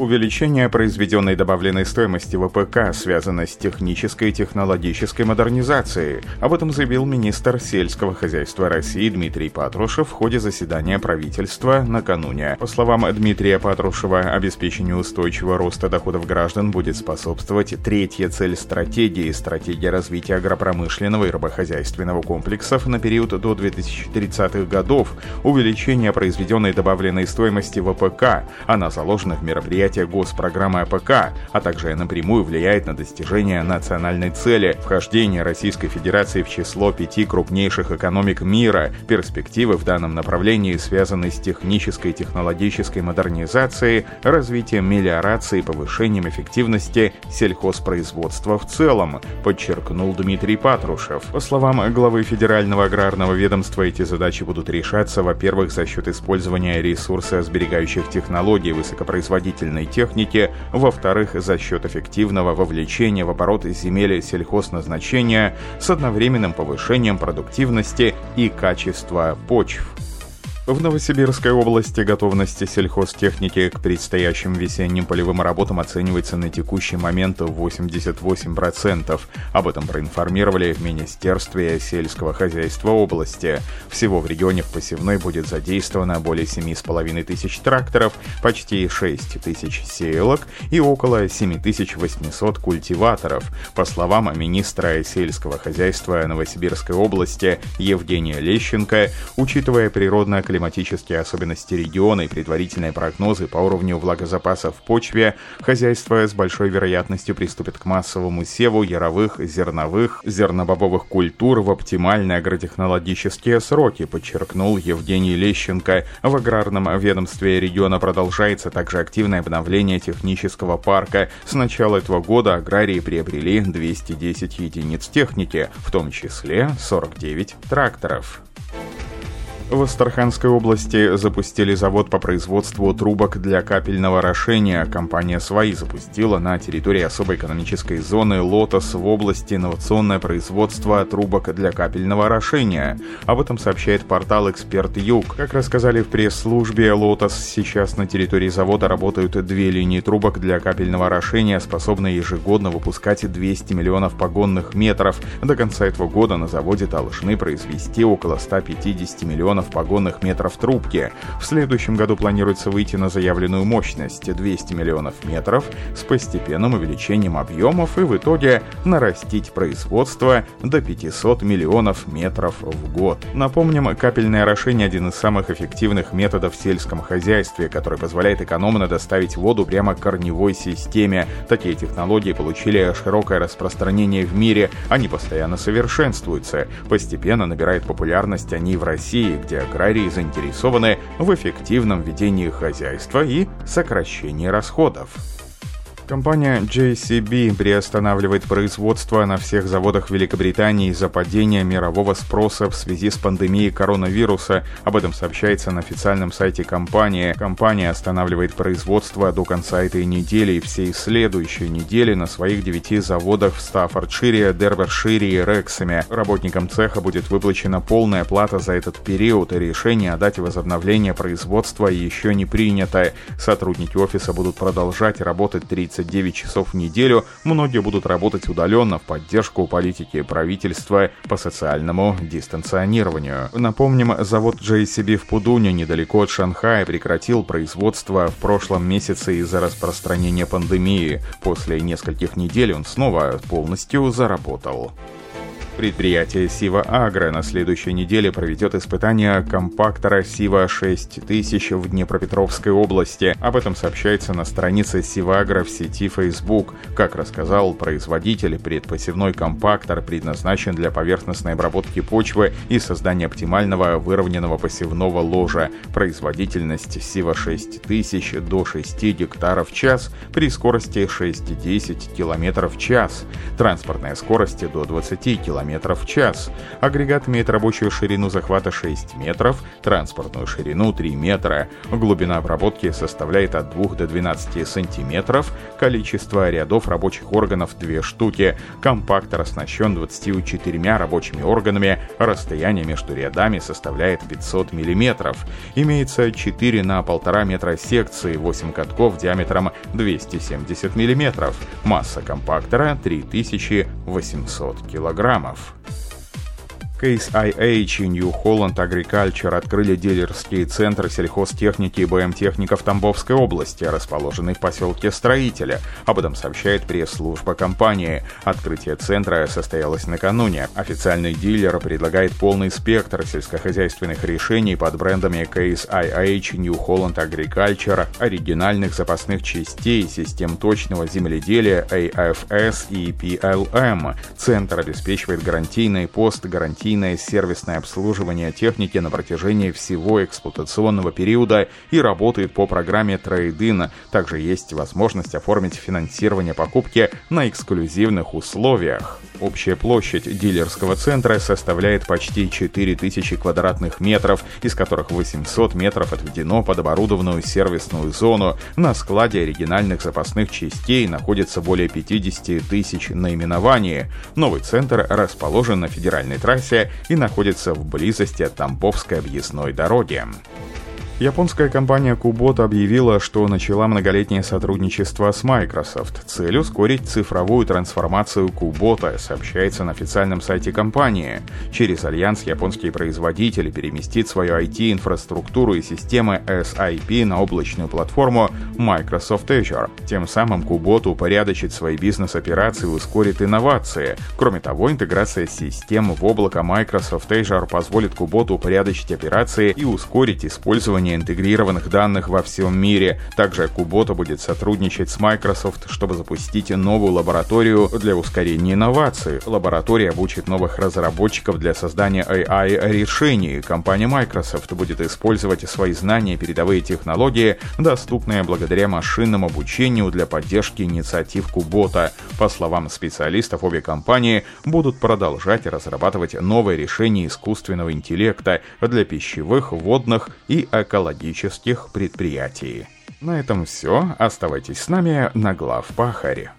Увеличение произведенной добавленной стоимости ВПК связано с технической и технологической модернизацией. Об этом заявил министр сельского хозяйства России Дмитрий Патрушев в ходе заседания правительства накануне. По словам Дмитрия Патрушева, обеспечению устойчивого роста доходов граждан будет способствовать третья цель стратегии – стратегия развития агропромышленного и рыбохозяйственного комплексов на период до 2030-х годов, увеличение произведенной добавленной стоимости ВПК. Она заложена в мероприятии принятие госпрограммы АПК, а также напрямую влияет на достижение национальной цели – вхождение Российской Федерации в число пяти крупнейших экономик мира. Перспективы в данном направлении связаны с технической и технологической модернизацией, развитием мелиорации повышением эффективности сельхозпроизводства в целом, подчеркнул Дмитрий Патрушев. По словам главы Федерального аграрного ведомства, эти задачи будут решаться, во-первых, за счет использования ресурсосберегающих технологий высокопроизводительной современной техники, во-вторых, за счет эффективного вовлечения в оборот земель сельхозназначения с одновременным повышением продуктивности и качества почв. В Новосибирской области готовность сельхозтехники к предстоящим весенним полевым работам оценивается на текущий момент в 88%. Об этом проинформировали в Министерстве сельского хозяйства области. Всего в регионе в посевной будет задействовано более 7,5 тысяч тракторов, почти 6 тысяч сеялок и около 7800 культиваторов. По словам министра сельского хозяйства Новосибирской области Евгения Лещенко, учитывая природно-климатические климатические особенности региона и предварительные прогнозы по уровню влагозапаса в почве, хозяйство с большой вероятностью приступит к массовому севу яровых, зерновых, зернобобовых культур в оптимальные агротехнологические сроки, подчеркнул Евгений Лещенко. В аграрном ведомстве региона продолжается также активное обновление технического парка. С начала этого года аграрии приобрели 210 единиц техники, в том числе 49 тракторов. В Астраханской области запустили завод по производству трубок для капельного орошения. Компания «Свои» запустила на территории особой экономической зоны «Лотос» в области инновационное производство трубок для капельного орошения. Об этом сообщает портал «Эксперт Юг». Как рассказали в пресс-службе «Лотос», сейчас на территории завода работают две линии трубок для капельного орошения, способные ежегодно выпускать 200 миллионов погонных метров. До конца этого года на заводе должны произвести около 150 миллионов миллионов погонных метров трубки. В следующем году планируется выйти на заявленную мощность 200 миллионов метров с постепенным увеличением объемов и в итоге нарастить производство до 500 миллионов метров в год. Напомним, капельное орошение один из самых эффективных методов в сельском хозяйстве, который позволяет экономно доставить воду прямо к корневой системе. Такие технологии получили широкое распространение в мире, они постоянно совершенствуются. Постепенно набирают популярность они в России, где аграрии заинтересованы в эффективном ведении хозяйства и сокращении расходов. Компания JCB приостанавливает производство на всех заводах Великобритании из-за падения мирового спроса в связи с пандемией коронавируса. Об этом сообщается на официальном сайте компании. Компания останавливает производство до конца этой недели и всей следующей недели на своих девяти заводах в Стаффордшире, Дербершире и Рексами. Работникам цеха будет выплачена полная плата за этот период, и решение о дате возобновления производства еще не принято. Сотрудники офиса будут продолжать работать 30 29 часов в неделю многие будут работать удаленно в поддержку политики правительства по социальному дистанционированию. Напомним, завод JCB в Пудуне недалеко от Шанхая прекратил производство в прошлом месяце из-за распространения пандемии. После нескольких недель он снова полностью заработал. Предприятие Сива Агро на следующей неделе проведет испытание компактора Сива 6000 в Днепропетровской области. Об этом сообщается на странице Сива Агро в сети Facebook. Как рассказал производитель, предпосевной компактор предназначен для поверхностной обработки почвы и создания оптимального выровненного посевного ложа. Производительность Сива 6000 до 6 гектаров в час при скорости 6-10 км в час. Транспортная скорость до 20 км км в час. Агрегат имеет рабочую ширину захвата 6 метров, транспортную ширину 3 метра. Глубина обработки составляет от 2 до 12 сантиметров, количество рядов рабочих органов 2 штуки. Компактор оснащен 24 рабочими органами, расстояние между рядами составляет 500 мм. Имеется 4 на 1,5 метра секции, 8 катков диаметром 270 мм. Масса компактора 3800 килограммов. Иванов. Case IH и New Holland Agriculture открыли дилерские центры сельхозтехники и БМ-техника в Тамбовской области, расположенный в поселке Строителя. Об этом сообщает пресс-служба компании. Открытие центра состоялось накануне. Официальный дилер предлагает полный спектр сельскохозяйственных решений под брендами Case IH, New Holland Agriculture, оригинальных запасных частей, систем точного земледелия AFS и PLM. Центр обеспечивает гарантийный пост, гарантийный гарантийное сервисное обслуживание техники на протяжении всего эксплуатационного периода и работает по программе Trade-in. Также есть возможность оформить финансирование покупки на эксклюзивных условиях. Общая площадь дилерского центра составляет почти 4000 квадратных метров, из которых 800 метров отведено под оборудованную сервисную зону. На складе оригинальных запасных частей находится более 50 тысяч наименований. Новый центр расположен на федеральной трассе и находится в близости от Тамповской объездной дороги. Японская компания Kubota объявила, что начала многолетнее сотрудничество с Microsoft. Цель ускорить цифровую трансформацию Kubota, сообщается на официальном сайте компании. Через альянс японские производители переместит свою IT-инфраструктуру и системы SIP на облачную платформу Microsoft Azure. Тем самым Kubota упорядочит свои бизнес-операции и ускорит инновации. Кроме того, интеграция систем в облако Microsoft Azure позволит Kubota упорядочить операции и ускорить использование хранения интегрированных данных во всем мире. Также Kubota будет сотрудничать с Microsoft, чтобы запустить новую лабораторию для ускорения инноваций. Лаборатория обучит новых разработчиков для создания AI-решений. Компания Microsoft будет использовать свои знания и передовые технологии, доступные благодаря машинному обучению для поддержки инициатив Kubota. По словам специалистов, обе компании будут продолжать разрабатывать новые решения искусственного интеллекта для пищевых, водных и экологических экологических предприятий. На этом все. Оставайтесь с нами на глав Пахаре.